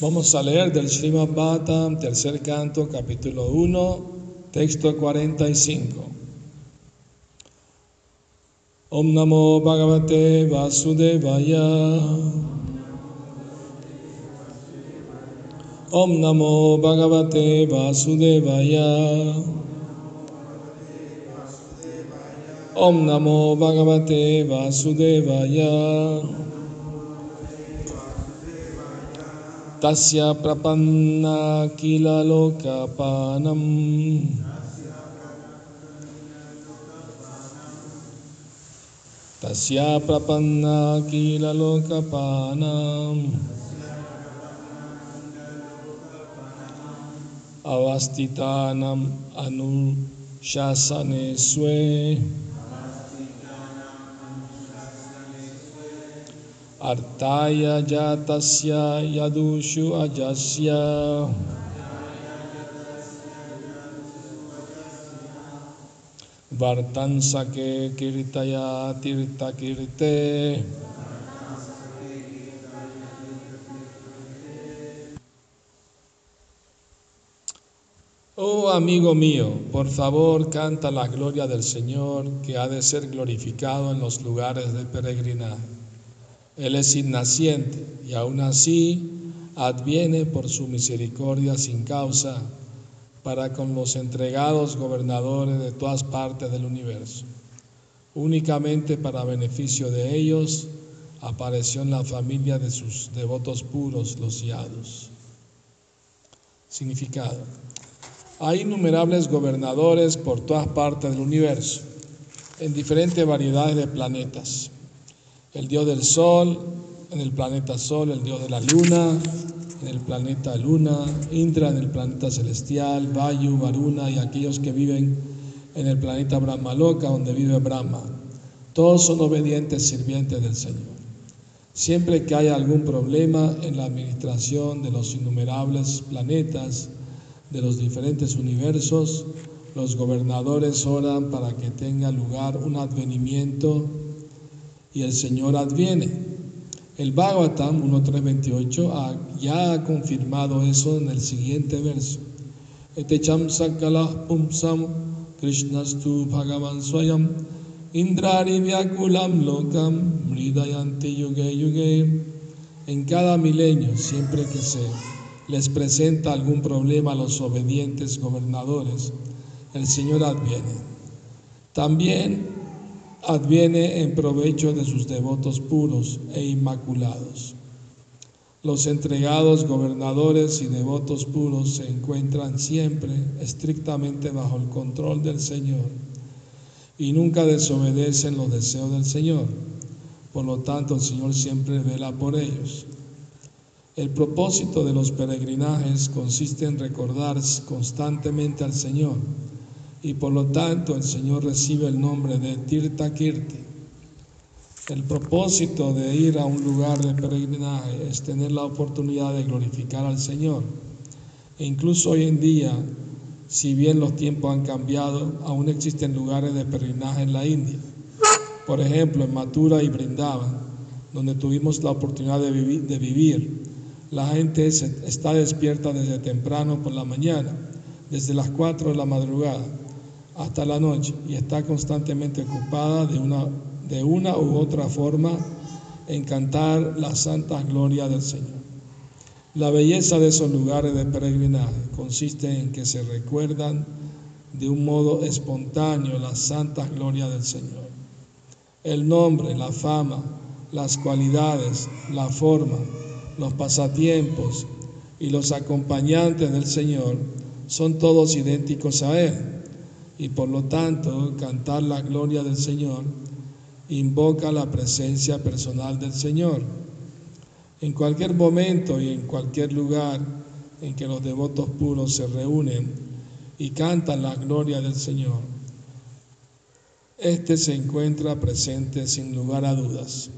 Vamos a leer del Srimad Bhattam, tercer canto, capítulo 1, texto 45. Om Namo Bhagavate Vasudevaya. Om Namo Bhagavate Vasudevaya. Om Namo Bhagavate Vasudevaya. तस्य प्रपन्न किल लोकपानम् तस्य प्रपन्न किल लोकपानम् अवस्थितानम् अनुशासने स्वे Artaya jatasya yadushu ajasya. Vartansake kirtaya tirta kirte. Oh amigo mío, por favor canta la gloria del Señor que ha de ser glorificado en los lugares de peregrinaje. Él es innaciente y aún así adviene por su misericordia sin causa para con los entregados gobernadores de todas partes del universo. Únicamente para beneficio de ellos apareció en la familia de sus devotos puros, los yados. Significado. Hay innumerables gobernadores por todas partes del universo, en diferentes variedades de planetas el dios del sol, en el planeta sol, el dios de la luna, en el planeta luna, Indra en el planeta celestial, Vayu, Varuna y aquellos que viven en el planeta Brahmaloka, donde vive Brahma. Todos son obedientes sirvientes del Señor. Siempre que haya algún problema en la administración de los innumerables planetas, de los diferentes universos, los gobernadores oran para que tenga lugar un advenimiento y el Señor adviene. El Bhagavatam 1.328 ya ha confirmado eso en el siguiente verso. Etecham sakala pumsam krishnastu bhagavan swayam indrari vyakulam lokam mridayanti yuge yuge. En cada milenio, siempre que se les presenta algún problema a los obedientes gobernadores, el Señor adviene. También adviene en provecho de sus devotos puros e inmaculados. Los entregados gobernadores y devotos puros se encuentran siempre estrictamente bajo el control del Señor y nunca desobedecen los deseos del Señor. Por lo tanto, el Señor siempre vela por ellos. El propósito de los peregrinajes consiste en recordar constantemente al Señor y por lo tanto el Señor recibe el nombre de Tirta Kirti. El propósito de ir a un lugar de peregrinaje es tener la oportunidad de glorificar al Señor. E incluso hoy en día, si bien los tiempos han cambiado, aún existen lugares de peregrinaje en la India. Por ejemplo, en Mathura y Brindavan, donde tuvimos la oportunidad de vivir, de vivir la gente está despierta desde temprano por la mañana, desde las 4 de la madrugada hasta la noche y está constantemente ocupada de una, de una u otra forma en cantar la santa gloria del Señor. La belleza de esos lugares de peregrinaje consiste en que se recuerdan de un modo espontáneo la santa gloria del Señor. El nombre, la fama, las cualidades, la forma, los pasatiempos y los acompañantes del Señor son todos idénticos a Él y por lo tanto cantar la gloria del Señor invoca la presencia personal del Señor. En cualquier momento y en cualquier lugar en que los devotos puros se reúnen y cantan la gloria del Señor, este se encuentra presente sin lugar a dudas.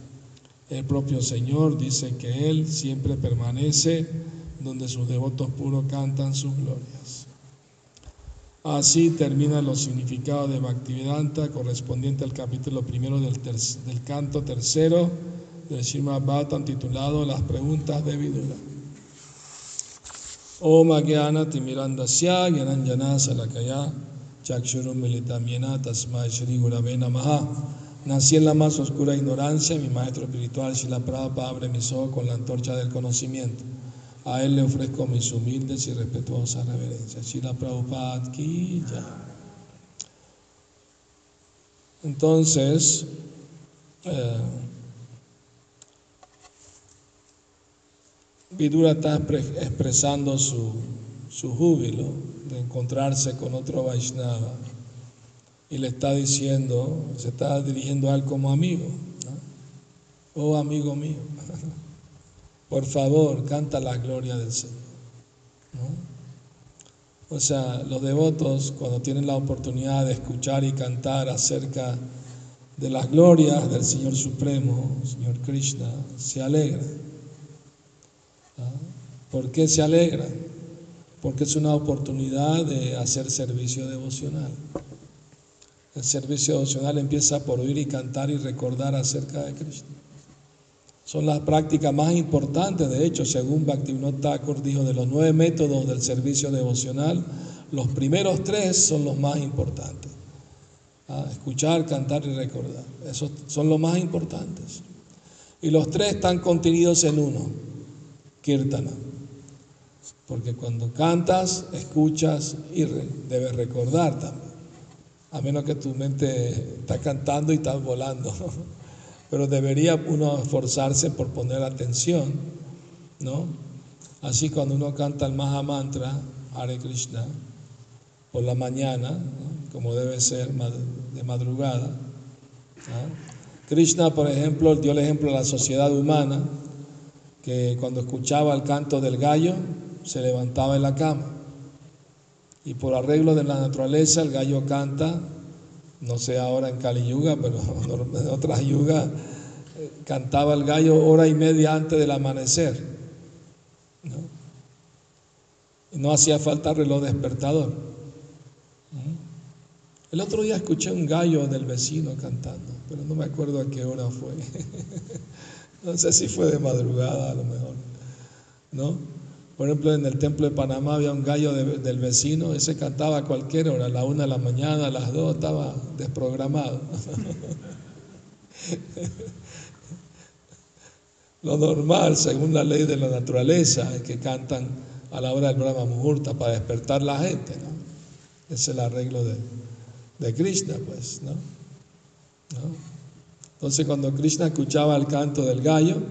El propio Señor dice que Él siempre permanece donde sus devotos puros cantan sus glorias. Así terminan los significados de Bhaktivedanta correspondiente al capítulo primero del, del canto tercero del Srimad Bhattan titulado Las preguntas de Vidura. Om Agyana Timirandasya Gyananjana Salakaya Chakshurum Militamyena Tasmai Shri Gurave Namaha Nací en la más oscura ignorancia, mi maestro espiritual Shila Prabhupada abre mis ojos con la antorcha del conocimiento. A él le ofrezco mis humildes y respetuosas reverencias. Shila Prabhupada ki Entonces, eh, Vidura está expresando su, su júbilo de encontrarse con otro Vaishnava y le está diciendo, se está dirigiendo a él como amigo. Oh amigo mío, por favor, canta la gloria del Señor. O sea, los devotos cuando tienen la oportunidad de escuchar y cantar acerca de las glorias del Señor Supremo, Señor Krishna, se alegran. ¿Por qué se alegran? Porque es una oportunidad de hacer servicio devocional. El servicio devocional empieza por oír y cantar y recordar acerca de Cristo. Son las prácticas más importantes, de hecho, según Bhaktivinoda Thakur dijo, de los nueve métodos del servicio devocional, los primeros tres son los más importantes. Ah, escuchar, cantar y recordar. Esos son los más importantes. Y los tres están contenidos en uno, Kirtana. Porque cuando cantas, escuchas y debes recordar también a menos que tu mente está cantando y está volando. Pero debería uno esforzarse por poner atención, ¿no? Así cuando uno canta el Maha Mantra, Hare Krishna, por la mañana, como debe ser de madrugada. Krishna, por ejemplo, dio el ejemplo a la sociedad humana, que cuando escuchaba el canto del gallo, se levantaba en la cama. Y por arreglo de la naturaleza, el gallo canta, no sé ahora en Kali Yuga, pero en otras yugas, cantaba el gallo hora y media antes del amanecer. ¿no? No hacía falta reloj despertador. El otro día escuché un gallo del vecino cantando, pero no me acuerdo a qué hora fue. no sé si fue de madrugada a lo mejor. ¿No? Por ejemplo, en el templo de Panamá había un gallo del vecino, ese cantaba a cualquier hora, a la una de la mañana, a las dos, estaba desprogramado. Lo normal, según la ley de la naturaleza, es que cantan a la hora del Brahma Muhurta para despertar la gente, ¿no? Es el arreglo de, de Krishna, pues, ¿no? ¿no? Entonces, cuando Krishna escuchaba el canto del gallo,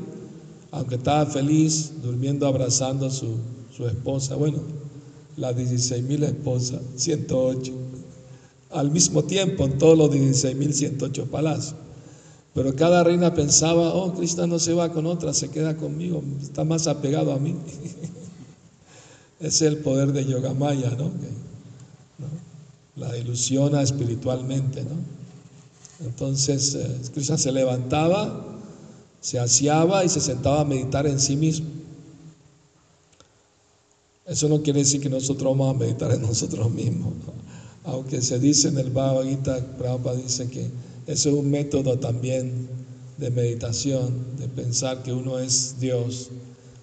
aunque estaba feliz durmiendo abrazando a su, esposa, bueno, las 16 mil esposas, 108, al mismo tiempo en todos los 16 mil 108 palacios. Pero cada reina pensaba, oh, Krishna no se va con otra, se queda conmigo, está más apegado a mí. es el poder de Yogamaya, ¿no? La ilusiona espiritualmente, ¿no? Entonces, eh, Krishna se levantaba se aseaba y se sentaba a meditar en sí mismo. Eso no quiere decir que nosotros vamos a meditar en nosotros mismos. Aunque se dice en el Bhagavad Gita, Prabhupada dice que eso es un método también de meditación, de pensar que uno es Dios,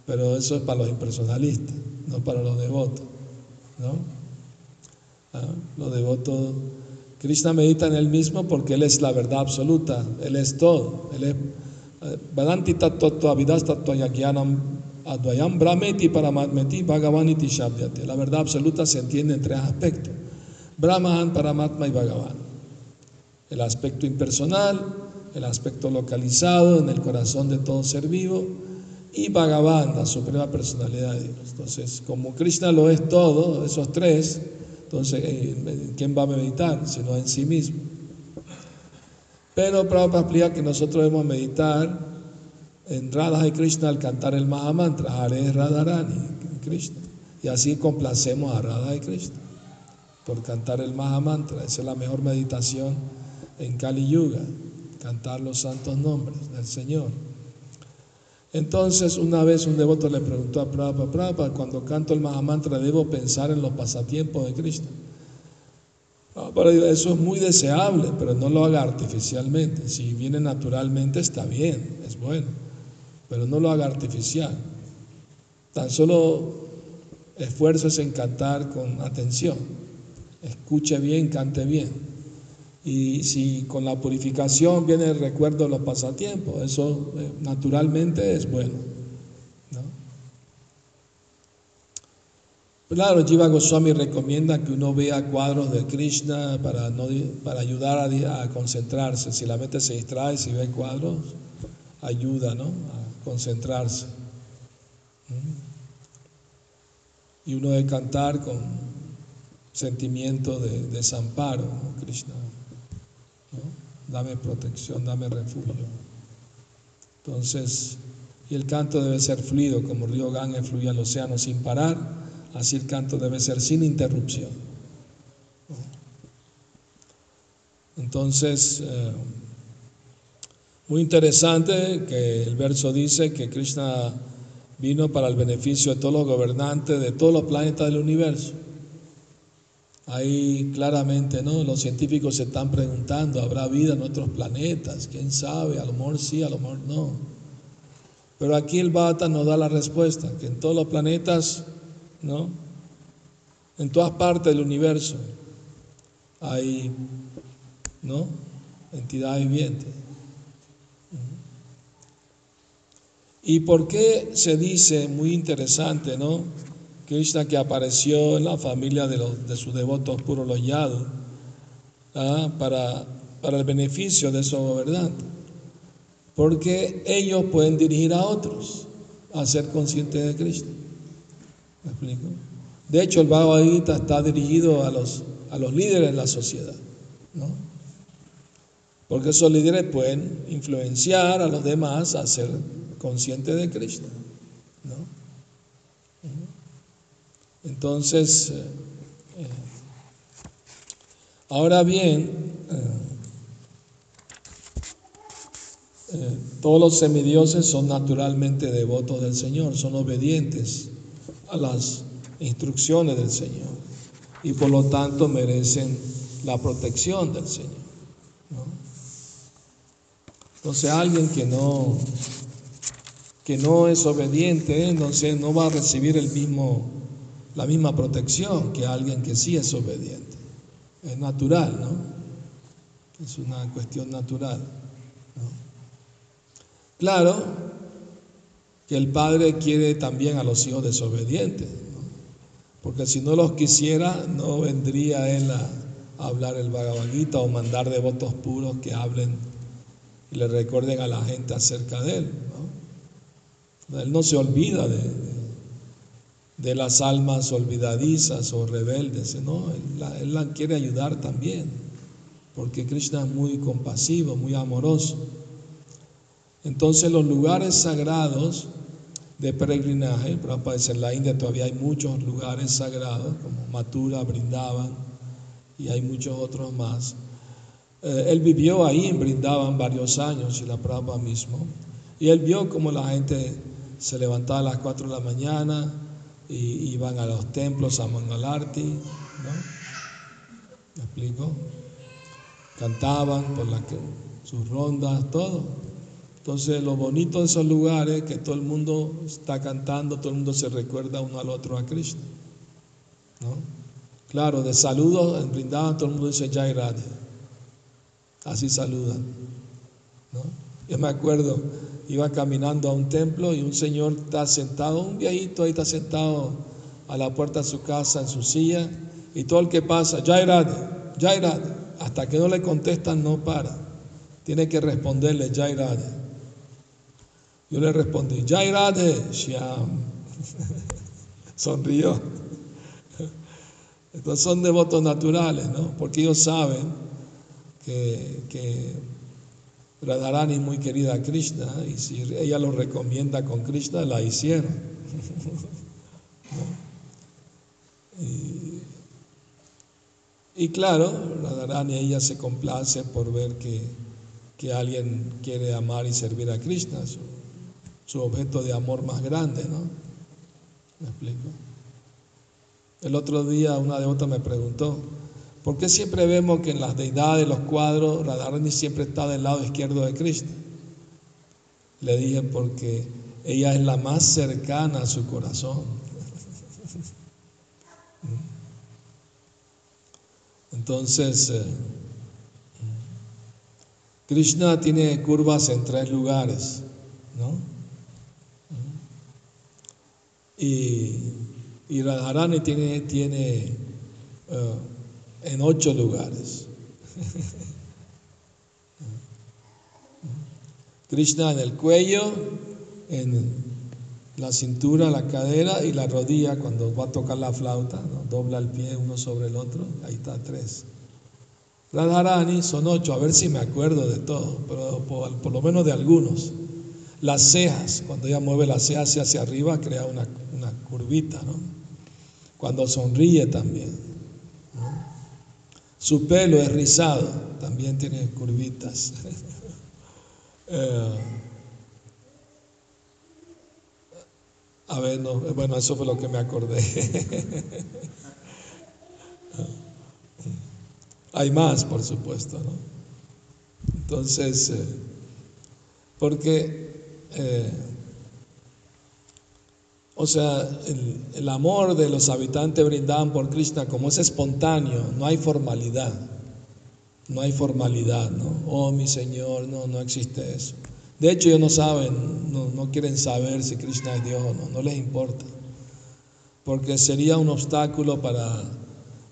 pero eso es para los impersonalistas, no para los devotos. ¿no? Ah, los devotos, Krishna medita en él mismo porque Él es la verdad absoluta, Él es todo, Él es Vedanti Advayam Brahmeti Paramatmeti Bhagavaniti. La verdad absoluta se entiende en tres aspectos: Brahman, Paramatma y Bhagavan. El aspecto impersonal, el aspecto localizado en el corazón de todo ser vivo y Bhagavan, la suprema personalidad de Dios. Entonces, como Krishna lo es todo, esos tres, entonces, eh, ¿quién va a meditar? Sino en sí mismo. Pero Prabhupada explica que nosotros debemos meditar en Radha y Krishna al cantar el Mahamantra, Hare Radharani, Krishna. Y así complacemos a Radha y Krishna por cantar el Mahamantra. Esa es la mejor meditación en Kali Yuga, cantar los santos nombres del Señor. Entonces, una vez un devoto le preguntó a Prabhupada, Prabhupada, cuando canto el Mahamantra, ¿debo pensar en los pasatiempos de Krishna? Ah, eso es muy deseable, pero no lo haga artificialmente. Si viene naturalmente está bien, es bueno, pero no lo haga artificial. Tan solo esfuerzo es en cantar con atención. Escuche bien, cante bien. Y si con la purificación viene el recuerdo de los pasatiempos, eso eh, naturalmente es bueno. Claro, Jiva Goswami recomienda que uno vea cuadros de Krishna para, no, para ayudar a, concentrarse. Si la mente se distrae, si ve cuadros, ayuda ¿no? a concentrarse. ¿Mm? Y uno debe cantar con sentimiento de desamparo, Krishna. Dame protección, dame refugio. Entonces, y el canto debe ser fluido, como el río Ganges fluye al océano sin parar Así el canto debe ser sin interrupción. Entonces, eh, muy interesante que el verso dice que Krishna vino para el beneficio de todos los gobernantes de todos los planetas del universo. Ahí claramente, ¿no? Los científicos se están preguntando, ¿habrá vida en otros planetas? ¿Quién sabe? A lo mejor sí, a lo mejor no. Pero aquí el Bhata nos da la respuesta, que en todos los planetas ¿no? En todas partes del universo hay, ¿no? Entidades vivientes. ¿Y por qué se dice, muy interesante, ¿no? Krishna que apareció en la familia de, los, de sus devotos puros los yadus, ¿ah? para, para el beneficio de esos gobernantes. Porque ellos pueden dirigir a otros a ser conscientes de Cristo. ¿Me explico? De hecho, el Bhagavad Gita está dirigido a los, a los líderes de la sociedad, ¿no? Porque esos líderes pueden influenciar a los demás a ser conscientes de Cristo, ¿no? Entonces, eh, eh, ahora bien, eh, todos los semidioses son naturalmente devotos del Señor, son obedientes a las instrucciones del Señor y por lo tanto merecen la protección del Señor. Entonces alguien que no, que no es obediente, entonces no va a recibir el mismo, la misma protección que alguien que sí es obediente. Es natural, ¿no? Es una cuestión natural. Claro, que el padre quiere también a los hijos desobedientes, porque si no los quisiera, no vendría él a, hablar el Bhagavad o mandar devotos puros que hablen y le recuerden a la gente acerca de él. Él no se olvida de, las almas olvidadizas o rebeldes, ¿no? él la quiere ayudar también, porque Krishna es muy compasivo, muy amoroso. Entonces los lugares sagrados de peregrinaje. Prabhupada dice, en la India todavía hay muchos lugares sagrados, como Mathura, Brindavan, y hay muchos otros más. Eh, él vivió ahí en Brindavan varios años, y la Prabhupada mismo, y él vio como la gente se levantaba a las 4 de la mañana y iban a los templos a Mangalarti, ¿no? ¿Me explico? Cantaban por la, sus rondas, todo. Entonces, lo bonito de esos lugares es que todo el mundo está cantando, todo el mundo se recuerda uno al otro a Cristo. ¿no? Claro, de saludos en Brindavan todo el mundo dice Jai. Así saludan. ¿no? Yo me acuerdo, iba caminando a un templo y un señor está sentado, un viejito ahí está sentado a la puerta de su casa en su silla y todo el que pasa, Jai Radhe, hasta que no le contestan no para. Tiene que responderle Jai. Yo le respondí, Jairade Shyam. Sonrió. Entonces son devotos naturales, ¿no? Porque ellos saben que, que Radharani es muy querida a Krishna y si ella lo recomienda con Krishna, la hicieron. y, y, claro, Radharani ella se complace por ver que, que alguien quiere amar y servir a Krishna su objeto de amor más grande, ¿no? ¿Me explico? El otro día una devota me preguntó, ¿por qué siempre vemos que en las deidades, los cuadros, Radharani siempre está del lado izquierdo de Krishna? Le dije, porque ella es la más cercana a su corazón. Entonces, eh, Krishna tiene curvas en tres lugares. Y, y Radharani tiene, tiene eh, en ocho lugares. Krishna en el cuello, en la cintura, la cadera y la rodilla cuando va a tocar la flauta, dobla el pie uno sobre el otro, ahí está tres. Radharani son ocho, a ver si me acuerdo de todo, pero por, lo menos de algunos. Las cejas, cuando ella mueve las cejas hacia arriba, crea una, curvita, ¿no? Cuando sonríe también. Su pelo es rizado, también tiene curvitas. Eh, a ver, no, bueno, eso fue lo que me acordé. Hay más, por supuesto, ¿no? Entonces, eh, porque, eh, o sea, el, amor de los habitantes brindaban por Krishna, como es espontáneo, no hay formalidad, no hay formalidad, ¿no? Oh, mi Señor, no, no existe eso. De hecho, ellos no saben, no, quieren saber si Krishna es Dios o no, no les importa, porque sería un obstáculo para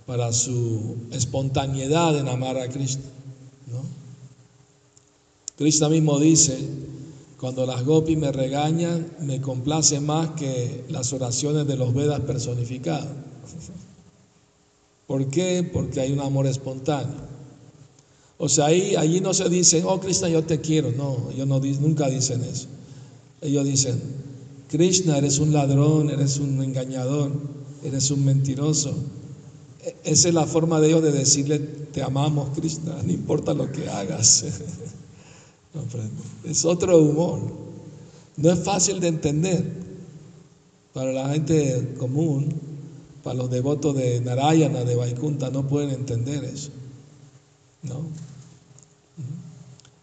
para su espontaneidad en amar a Cristo. ¿no? Krishna mismo dice, cuando las gopis me regañan, me complace más que las oraciones de los Vedas personificados. ¿Por qué? Porque hay un amor espontáneo. O sea, ahí, allí no se dice, oh Krishna, yo te quiero. No, ellos no, nunca dicen eso. Ellos dicen, Krishna, eres un ladrón, eres un engañador, eres un mentiroso, esa es la forma de ellos de decirle, te amamos, Krishna, no importa lo que hagas. es otro humor. No es fácil de entender para la gente común, para los devotos de Narayana, de Vaikunta, no pueden entender eso. ¿No?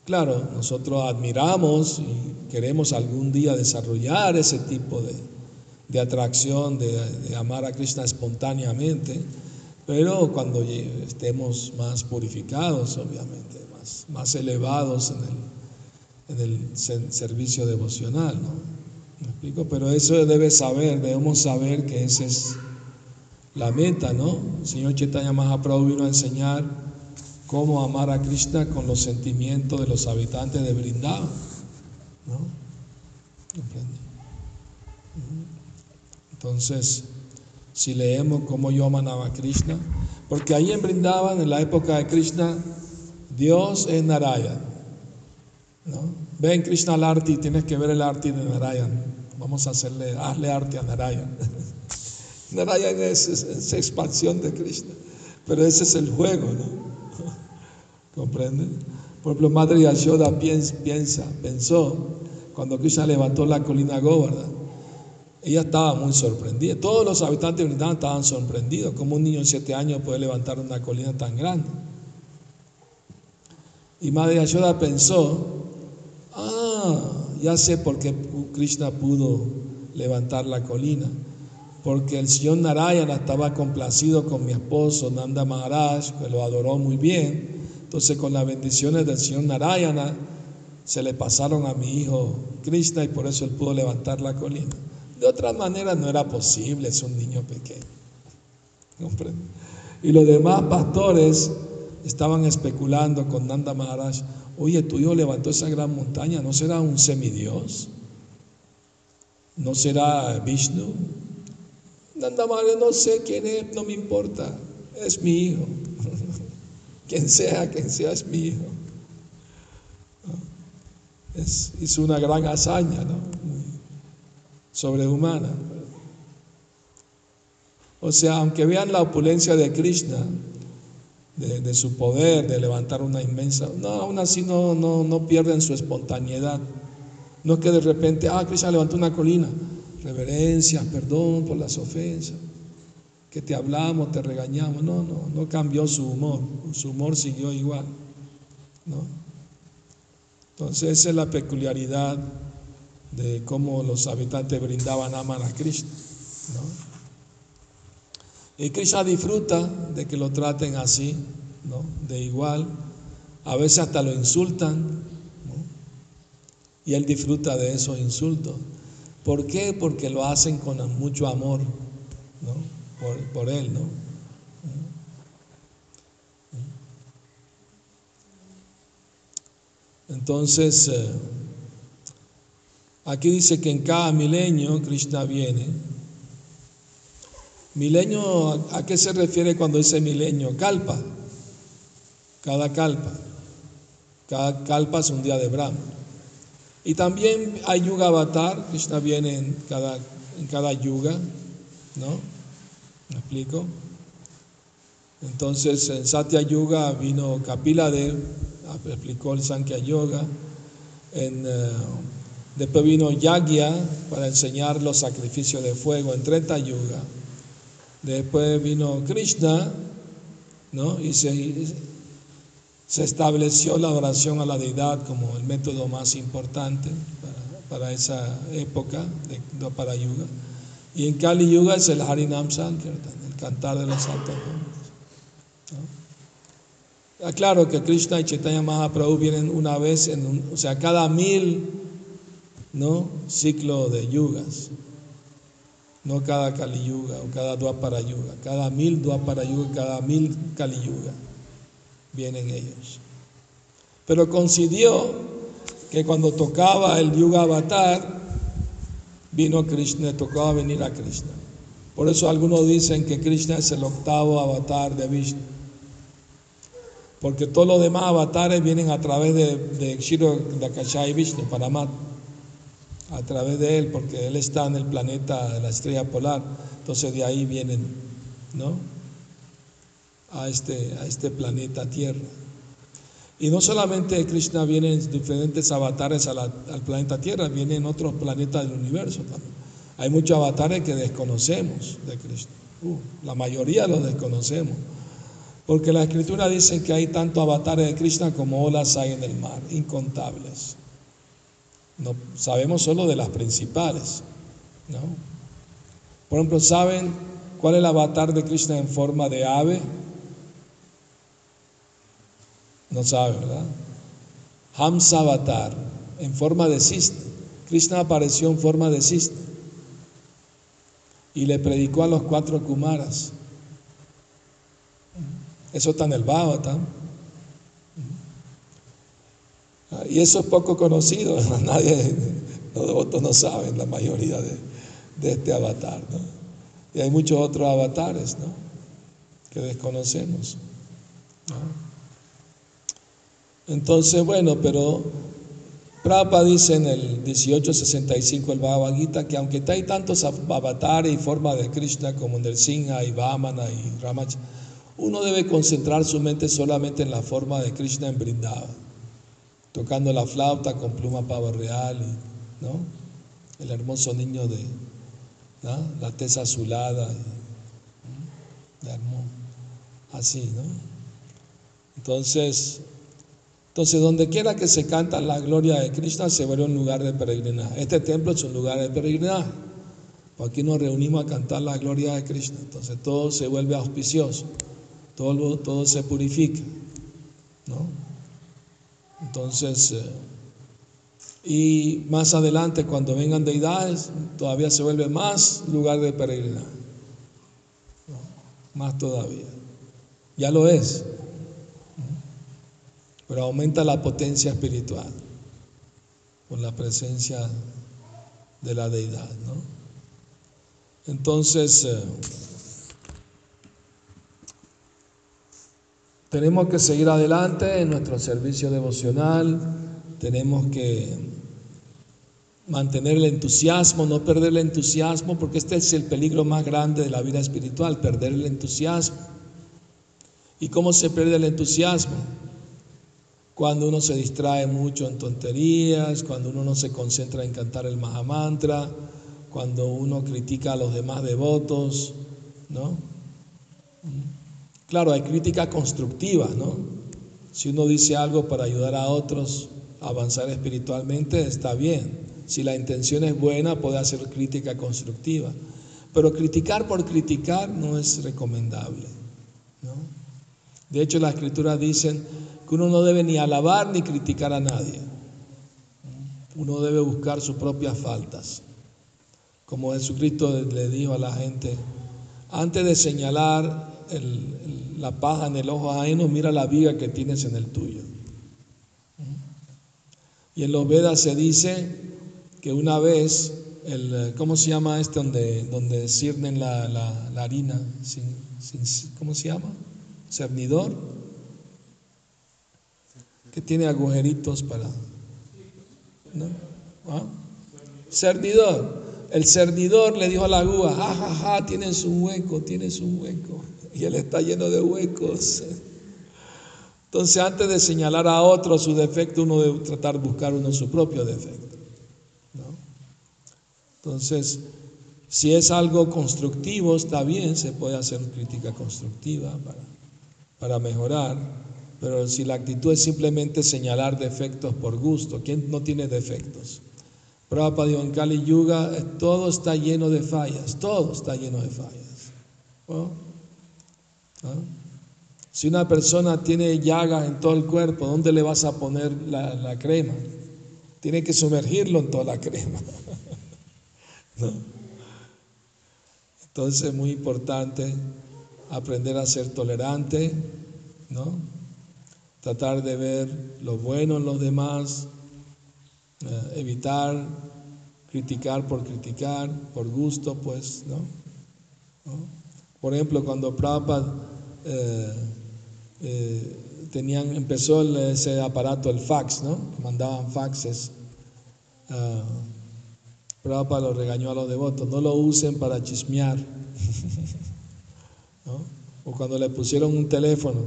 Claro, nosotros admiramos y queremos algún día desarrollar ese tipo de, atracción, de, de amar a Krishna espontáneamente pero cuando estemos más purificados, obviamente, más, más elevados en el, en el servicio devocional, ¿no? ¿Me explico? Pero eso debe saber, debemos saber que esa es la meta, ¿no? El Señor Chaitanya Mahaprabhu vino a enseñar cómo amar a Krishna con los sentimientos de los habitantes de Vrindavan, ¿no? Entonces, si leemos cómo yo amaba a Krishna, porque ahí en Brindavan, en la época de Krishna, Dios es Narayan. ¿No? Ven Krishna al Arti, tienes que ver el Arti de Narayan. Vamos a hacerle, hazle Arti a Narayan. Narayan es, expansión de Krishna, pero ese es el juego, ¿no? ¿Comprenden? Por ejemplo, Madre Yashoda piensa, piensa, pensó cuando Krishna levantó la colina Govardhan ella estaba muy sorprendida. Todos los habitantes de Vrindavan estaban sorprendidos. como un niño de siete años puede levantar una colina tan grande? Y Madre Yashoda pensó, ya sé por qué Krishna pudo levantar la colina. Porque el señor Narayana estaba complacido con mi esposo Nanda Maharaj, que lo adoró muy bien. Entonces con las bendiciones del señor Narayana se le pasaron a mi hijo Krishna y por eso él pudo levantar la colina. De otra manera no era posible, es un niño pequeño. Y los demás pastores estaban especulando con Nanda Maharaj, oye, tu hijo levantó esa gran montaña, ¿no será un semidios? ¿No será Vishnu? Nanda Maharaj, no sé quién es, no me importa, es mi hijo. quien sea, quien sea, es mi hijo. Es, hizo una gran hazaña, ¿no? sobrehumana. O sea, aunque vean la opulencia de Krishna, de, su poder, de levantar una inmensa, no, aún así no, no, no pierden su espontaneidad. No es que de repente, ah, Krishna levantó una colina, reverencia, perdón por las ofensas, que te hablamos, te regañamos. No, no, no cambió su humor, su humor siguió igual. ¿no? Entonces esa es la peculiaridad de cómo los habitantes brindaban aman a Cristo. Y Krishna disfruta de que lo traten así, ¿no? De igual. A veces hasta lo insultan, Y él disfruta de esos insultos. ¿Por qué? Porque lo hacen con mucho amor, ¿no? Por, él, ¿no? Entonces, eh, aquí dice que en cada milenio Krishna viene Milenio, ¿a qué se refiere cuando dice milenio? Calpa. Cada calpa. Cada calpa es un día de Brahma. Y también hay yuga avatar, Krishna viene en cada, en cada yuga, ¿no? ¿Me explico? Entonces en Satya Yuga vino Kapiladev, explicó el Sankhya Yoga. En, eh, después vino Yagya para enseñar los sacrificios de fuego en Treta Yuga. Después vino Krishna, ¿no? Y se, se estableció la oración a la deidad como el método más importante para, esa época de, para Yuga. Y en Kali Yuga es el Harinam Sankirtan, el cantar de los santos ¿no? Claro que Krishna y Chaitanya Mahaprabhu vienen una vez, en o sea, cada mil ¿no? ciclo de yugas no cada Kali Yuga o cada Dwapara Yuga, cada mil Dwapara Yuga, cada mil Kali Yuga vienen ellos. Pero coincidió que cuando tocaba el Yuga Avatar, vino Krishna, tocaba venir a Krishna. Por eso algunos dicen que Krishna es el octavo avatar de Vishnu. Porque todos los demás avatares vienen a través de, de Shiro Dakashai Vishnu, Paramat a través de él, porque él está en el planeta de la estrella polar, entonces de ahí vienen, ¿no? A este, a este planeta Tierra. Y no solamente Krishna viene en diferentes avatares al planeta Tierra, viene en otros planetas del universo también. Hay muchos avatares que desconocemos de Krishna. Uh, la mayoría los desconocemos. Porque la escritura dice que hay tantos avatares de Krishna como olas hay en el mar, incontables. No, sabemos solo de las principales. ¿no? Por ejemplo, ¿saben cuál es el avatar de Krishna en forma de ave? No saben, ¿verdad? Hamsa avatar, en forma de cisne. Krishna apareció en forma de cisne y le predicó a los cuatro Kumaras. Eso está en el Bhagavatam. Y eso es poco conocido, nadie, los devotos no saben la mayoría de, este avatar. ¿no? Y hay muchos otros avatares ¿no? que desconocemos. Entonces, bueno, pero Prabhupada dice en el 1865 el Bhagavad Gita que aunque hay tantos avatares y formas de Krishna como Singha y Vamana y Ramach, uno debe concentrar su mente solamente en la forma de Krishna en Vrindavan tocando la flauta con pluma pavo real, y, ¿no? El hermoso niño de la tesa azulada, así, ¿no? Entonces, entonces, donde quiera que se canta la gloria de Krishna, se vuelve un lugar de peregrinaje. Este templo es un lugar de peregrinaje. Aquí nos reunimos a cantar la gloria de Krishna. Entonces, todo se vuelve auspicioso, todo, todo se purifica, ¿no? Entonces, eh, y más adelante, cuando vengan deidades, todavía se vuelve más lugar de peregrinaje. Más todavía. Ya lo es. Pero aumenta la potencia espiritual con la presencia de la deidad. ¿no? Entonces, eh, Tenemos que seguir adelante en nuestro servicio devocional, tenemos que mantener el entusiasmo, no perder el entusiasmo, porque este es el peligro más grande de la vida espiritual, perder el entusiasmo. ¿Y cómo se pierde el entusiasmo? Cuando uno se distrae mucho en tonterías, cuando uno no se concentra en cantar el Mahamantra, cuando uno critica a los demás devotos, ¿no? Claro, hay crítica constructiva, ¿no? Si uno dice algo para ayudar a otros a avanzar espiritualmente, está bien. Si la intención es buena, puede hacer crítica constructiva. Pero criticar por criticar no es recomendable. De hecho, las escrituras dicen que uno no debe ni alabar ni criticar a nadie. Uno debe buscar sus propias faltas. Como Jesucristo le dijo a la gente, antes de señalar la paja en el ojo ajeno, mira la viga que tienes en el tuyo. Y en los Vedas se dice que una vez, el, ¿cómo se llama este donde, donde sirven la, harina? ¿Cómo se llama? Cernidor. Que tiene agujeritos para... ¿no? ¿Ah? Cernidor. El cernidor le dijo a la aguja, ja, ja, tienes un hueco, tienes un hueco. Y él está lleno de huecos. Entonces, antes de señalar a otro su defecto, uno debe tratar de buscar uno su propio defecto. Entonces, si es algo constructivo, está bien, se puede hacer crítica constructiva para, para mejorar, pero si la actitud es simplemente señalar defectos por gusto, ¿quién no tiene defectos? Prabhupada dijo en Kali Yuga, todo está lleno de fallas, todo está lleno de fallas. ¿No? Si una persona tiene llagas en todo el cuerpo, ¿dónde le vas a poner la, crema? Tiene que sumergirlo en toda la crema. Entonces es muy importante aprender a ser tolerante, ¿no? Tratar de ver lo bueno en los demás, eh, evitar criticar por criticar, por gusto, pues, ¿no? Por ejemplo, cuando Prabhupada eh, eh, tenían, empezó ese aparato, el fax, ¿no? Mandaban faxes. Uh, Prabhupada lo regañó a los devotos, no lo usen para chismear. O cuando le pusieron un teléfono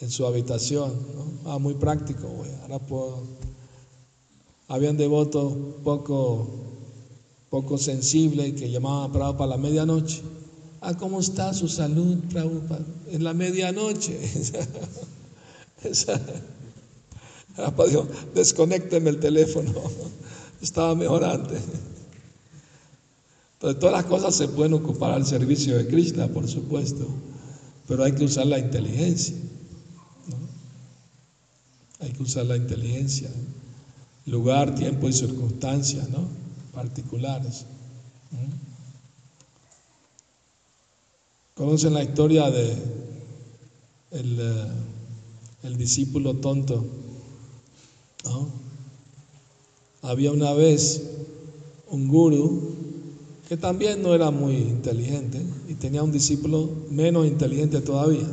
en su habitación. Ah, muy práctico. Ahora puedo. Habían devotos poco, poco sensibles que llamaban a Prabhupada a la medianoche. Ah, ¿cómo está su salud, Prabhupada? En la medianoche. Prabhupada dijo, desconécteme el teléfono. Estaba mejor antes. Entonces, todas las cosas se pueden ocupar al servicio de Krishna, por supuesto, pero hay que usar la inteligencia. Hay que usar la inteligencia, lugar, tiempo y circunstancias ¿no? particulares. ¿Conocen la historia de el, eh, el discípulo tonto? Había una vez un guru que también no era muy inteligente y tenía un discípulo menos inteligente todavía.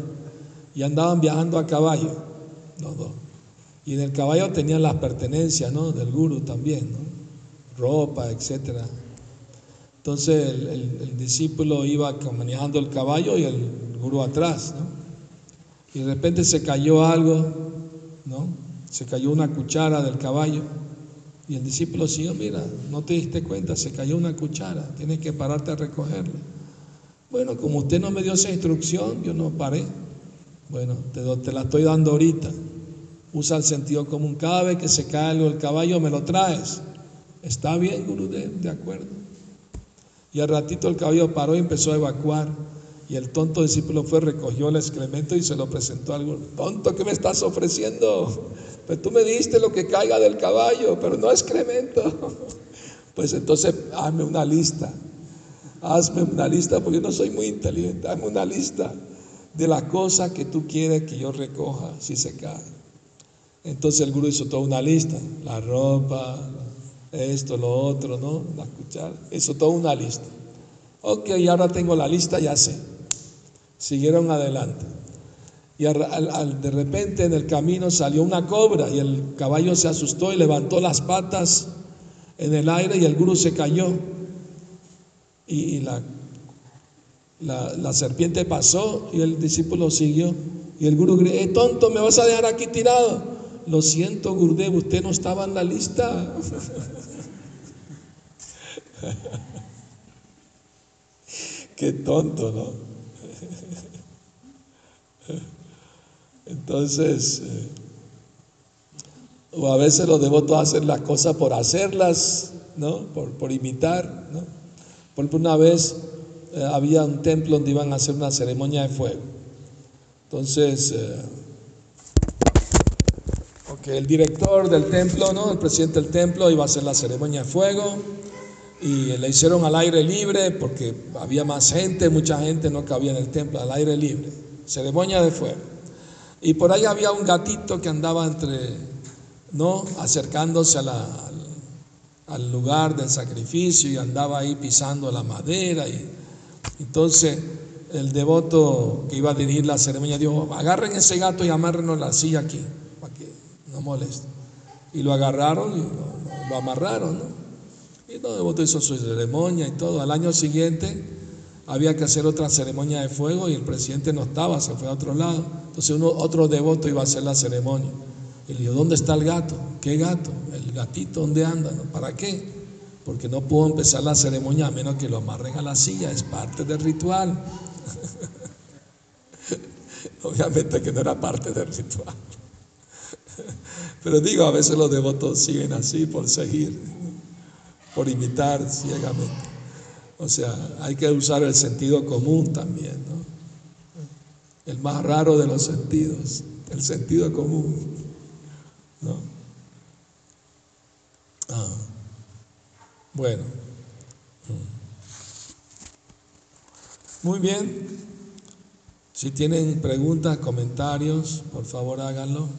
Y andaban viajando a caballo, los dos. Y en el caballo tenían las pertenencias ¿no? del guru también, ropa, etcétera. Entonces el, discípulo iba manejando el caballo y el gurú atrás, ¿no? Y de repente se cayó algo, ¿no? Se cayó una cuchara del caballo y el discípulo siguió, mira, no te diste cuenta, se cayó una cuchara, tienes que pararte a recogerla. Bueno, como usted no me dio esa instrucción, yo no paré. Bueno, te, la estoy dando ahorita. Usa el sentido común. Cada vez que se cae algo del caballo, me lo traes. Está bien, Gurudev, de acuerdo. Y al ratito el caballo paró y empezó a evacuar. Y el tonto discípulo fue, recogió el excremento y se lo presentó al Tonto, ¿qué me estás ofreciendo? Pues tú me diste lo que caiga del caballo, pero no excremento. Pues entonces hazme una lista. Hazme una lista, porque yo no soy muy inteligente. Hazme una lista de las cosas que tú quieres que yo recoja si se cae. Entonces el gurú hizo toda una lista. La ropa, esto, lo otro, ¿no? La cuchara, eso toda una lista. Ok, ahora tengo la lista, ya sé. Siguieron adelante. Y de repente en el camino salió una cobra y el caballo se asustó y levantó las patas en el aire y el guru se cayó. Y, la, la, serpiente pasó y el discípulo siguió. Y el guru gritó, eh, tonto, ¿me vas a dejar aquí tirado? Lo siento, Gurudev, usted no estaba en la lista. Qué tonto, ¿no? Entonces, eh, o a veces los devotos hacen las cosas por hacerlas, ¿no? Por, imitar, ¿no? Por una vez eh, había un templo donde iban a hacer una ceremonia de fuego. Entonces, eh, el director del templo, ¿no? el presidente del templo iba a hacer la ceremonia de fuego y le hicieron al aire libre porque había más gente, mucha gente no cabía en el templo, al aire libre, ceremonia de fuego. Y por ahí había un gatito que andaba entre, ¿no? acercándose al, lugar del sacrificio y andaba ahí pisando la madera y entonces el devoto que iba a dirigir la ceremonia dijo, agarren ese gato y amárrenos la silla aquí, que no moleste. Y lo agarraron y lo, amarraron, ¿no? Y el devoto hizo su ceremonia y todo. Al año siguiente había que hacer otra ceremonia de fuego y el presidente no estaba, se fue a otro lado. Entonces uno, otro devoto iba a hacer la ceremonia. Y le dijo, ¿dónde está el gato? ¿Qué gato? El gatito, ¿dónde anda? ¿Para qué? Porque no puedo empezar la ceremonia a menos que lo amarren a la silla, es parte del ritual. Obviamente que no era parte del ritual. Pero digo, a veces los devotos siguen así por seguir, por imitar ciegamente. O sea, hay que usar el sentido común también, ¿no? El más raro de los sentidos, el sentido común, ¿no? Ah. Bueno. Muy bien. Si tienen preguntas, comentarios, por favor háganlo.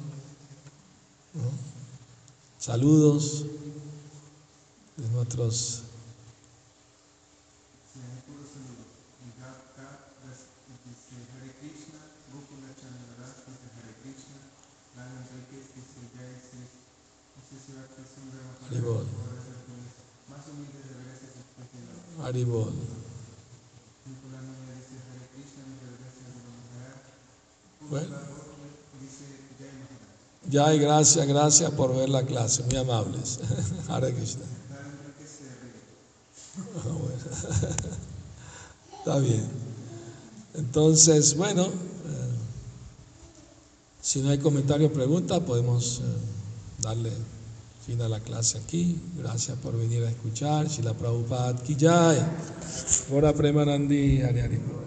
Saludos de nuestros Haribol. Haribol. Bueno. Hay gracias, gracias por ver la clase, muy amables. Hare Krishna. Está bien. Entonces, bueno, eh, si no hay comentario o pregunta, podemos eh, darle fin a la clase aquí. Gracias por venir a escuchar. Si la Prabhupada Ki Jai. Ora Premanandi Hari.